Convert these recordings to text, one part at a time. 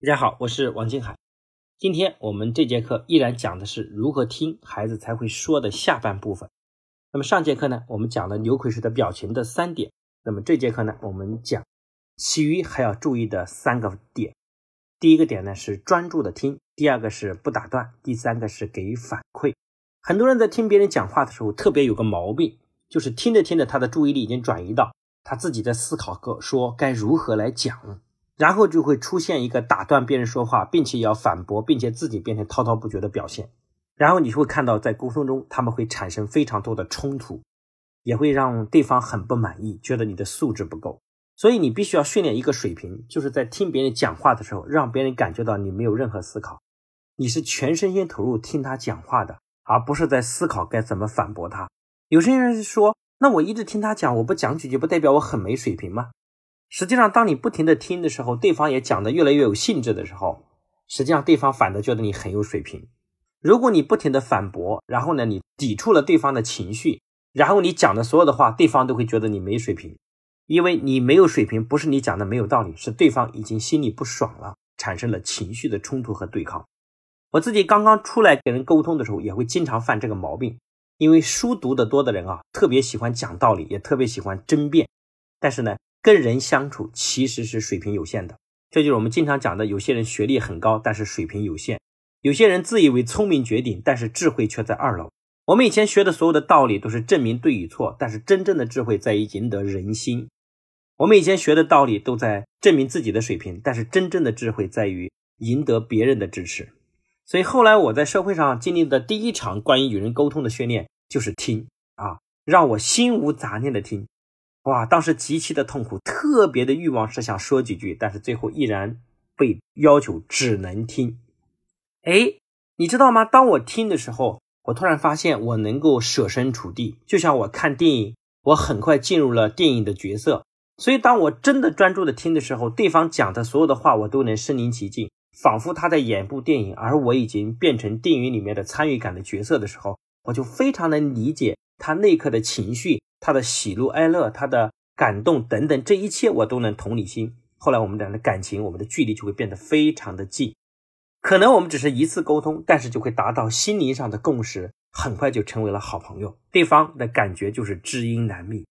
大家好，我是王金海。今天我们这节课依然讲的是如何听孩子才会说的下半部分。那么上节课呢，我们讲了牛魁式的表情的三点。那么这节课呢，我们讲其余还要注意的三个点。第一个点呢是专注的听，第二个是不打断，第三个是给予反馈。很多人在听别人讲话的时候，特别有个毛病，就是听着听着，他的注意力已经转移到他自己在思考个说该如何来讲。然后就会出现一个打断别人说话，并且要反驳，并且自己变成滔滔不绝的表现。然后你会看到，在沟通中，他们会产生非常多的冲突，也会让对方很不满意，觉得你的素质不够。所以你必须要训练一个水平，就是在听别人讲话的时候，让别人感觉到你没有任何思考，你是全身心投入听他讲话的，而不是在思考该怎么反驳他。有些人说，那我一直听他讲，我不讲几句，不代表我很没水平吗？实际上，当你不停的听的时候，对方也讲的越来越有兴致的时候，实际上对方反倒觉得你很有水平。如果你不停的反驳，然后呢，你抵触了对方的情绪，然后你讲的所有的话，对方都会觉得你没水平，因为你没有水平，不是你讲的没有道理，是对方已经心里不爽了，产生了情绪的冲突和对抗。我自己刚刚出来跟人沟通的时候，也会经常犯这个毛病，因为书读得多的人啊，特别喜欢讲道理，也特别喜欢争辩，但是呢。跟人相处其实是水平有限的，这就是我们经常讲的：有些人学历很高，但是水平有限；有些人自以为聪明绝顶，但是智慧却在二楼。我们以前学的所有的道理都是证明对与错，但是真正的智慧在于赢得人心。我们以前学的道理都在证明自己的水平，但是真正的智慧在于赢得别人的支持。所以后来我在社会上经历的第一场关于与人沟通的训练，就是听啊，让我心无杂念的听。哇，当时极其的痛苦，特别的欲望是想说几句，但是最后依然被要求只能听。哎，你知道吗？当我听的时候，我突然发现我能够设身处地，就像我看电影，我很快进入了电影的角色。所以，当我真的专注的听的时候，对方讲的所有的话，我都能身临其境，仿佛他在演部电影，而我已经变成电影里面的参与感的角色的时候，我就非常能理解他那一刻的情绪。他的喜怒哀乐，他的感动等等，这一切我都能同理心。后来我们俩的感情，我们的距离就会变得非常的近。可能我们只是一次沟通，但是就会达到心灵上的共识，很快就成为了好朋友。对方的感觉就是知音难觅。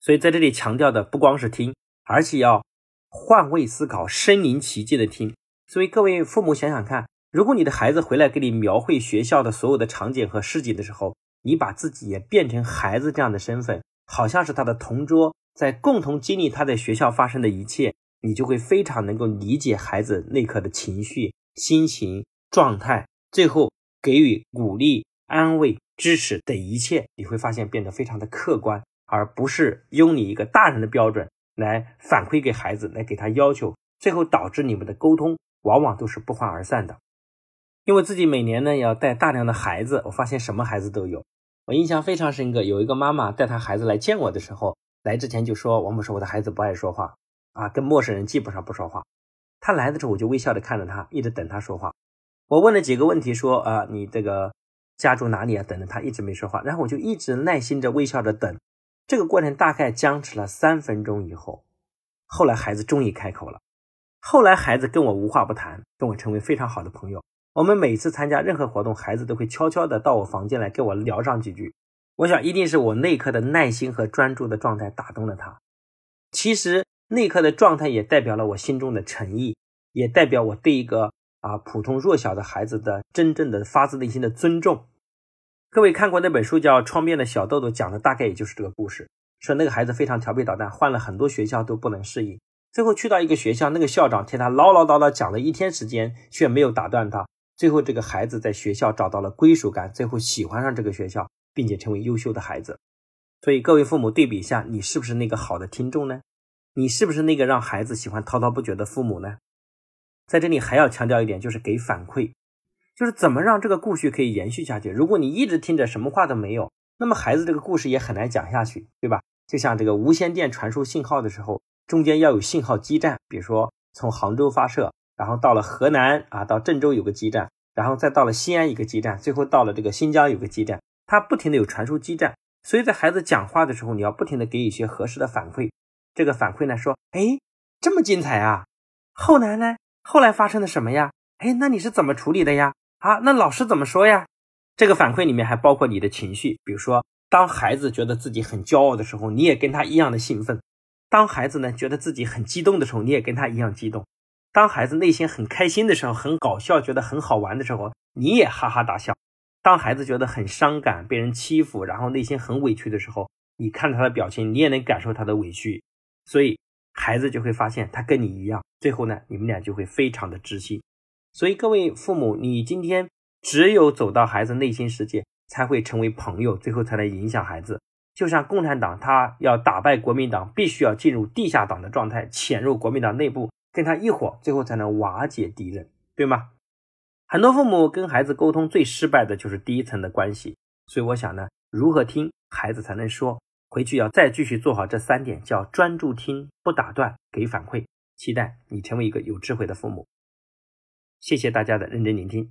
所以在这里强调的不光是听，而且要换位思考、身临其境的听。所以各位父母想想看，如果你的孩子回来给你描绘学校的所有的场景和事景的时候，你把自己也变成孩子这样的身份，好像是他的同桌，在共同经历他在学校发生的一切，你就会非常能够理解孩子那刻的情绪、心情、状态，最后给予鼓励、安慰、支持等一切，你会发现变得非常的客观，而不是用你一个大人的标准来反馈给孩子，来给他要求，最后导致你们的沟通往往都是不欢而散的。因为自己每年呢要带大量的孩子，我发现什么孩子都有。我印象非常深刻，有一个妈妈带她孩子来见我的时候，来之前就说：“王博士，我的孩子不爱说话啊，跟陌生人基本上不说话。”他来的时候，我就微笑着看着他，一直等他说话。我问了几个问题，说：“啊，你这个家住哪里啊？”等着他一直没说话，然后我就一直耐心着微笑着等。这个过程大概僵持了三分钟以后，后来孩子终于开口了。后来孩子跟我无话不谈，跟我成为非常好的朋友。我们每次参加任何活动，孩子都会悄悄地到我房间来跟我聊上几句。我想，一定是我那刻的耐心和专注的状态打动了他。其实那刻的状态也代表了我心中的诚意，也代表我对一个啊普通弱小的孩子的真正的发自内心的尊重。各位看过那本书叫《窗边的小豆豆》，讲的大概也就是这个故事。说那个孩子非常调皮捣蛋，换了很多学校都不能适应，最后去到一个学校，那个校长听他唠唠叨叨讲了一天时间，却没有打断他。最后，这个孩子在学校找到了归属感，最后喜欢上这个学校，并且成为优秀的孩子。所以，各位父母对比一下，你是不是那个好的听众呢？你是不是那个让孩子喜欢滔滔不绝的父母呢？在这里还要强调一点，就是给反馈，就是怎么让这个故事可以延续下去。如果你一直听着什么话都没有，那么孩子这个故事也很难讲下去，对吧？就像这个无线电传输信号的时候，中间要有信号基站，比如说从杭州发射。然后到了河南啊，到郑州有个基站，然后再到了西安一个基站，最后到了这个新疆有个基站，它不停的有传输基站，所以在孩子讲话的时候，你要不停的给一些合适的反馈。这个反馈呢，说，哎，这么精彩啊！后来呢，后来发生了什么呀？哎，那你是怎么处理的呀？啊，那老师怎么说呀？这个反馈里面还包括你的情绪，比如说，当孩子觉得自己很骄傲的时候，你也跟他一样的兴奋；当孩子呢觉得自己很激动的时候，你也跟他一样激动；当孩子内心很开心的时候，很搞笑，觉得很好玩的时候，你也哈哈大笑；当孩子觉得很伤感，被人欺负，然后内心很委屈的时候，你看他的表情，你也能感受他的委屈。所以。孩子就会发现他跟你一样，最后呢，你们俩就会非常的知心。所以各位父母，你今天只有走到孩子内心世界，才会成为朋友，最后才能影响孩子。就像共产党，他要打败国民党，必须要进入地下党的状态，潜入国民党内部，跟他一伙，最后才能瓦解敌人，对吗？很多父母跟孩子沟通最失败的就是第一层的关系。所以我想呢，如何听孩子才能说？回去要再继续做好这三点，叫专注听，不打断，给反馈。期待你成为一个有智慧的父母。谢谢大家的认真聆听。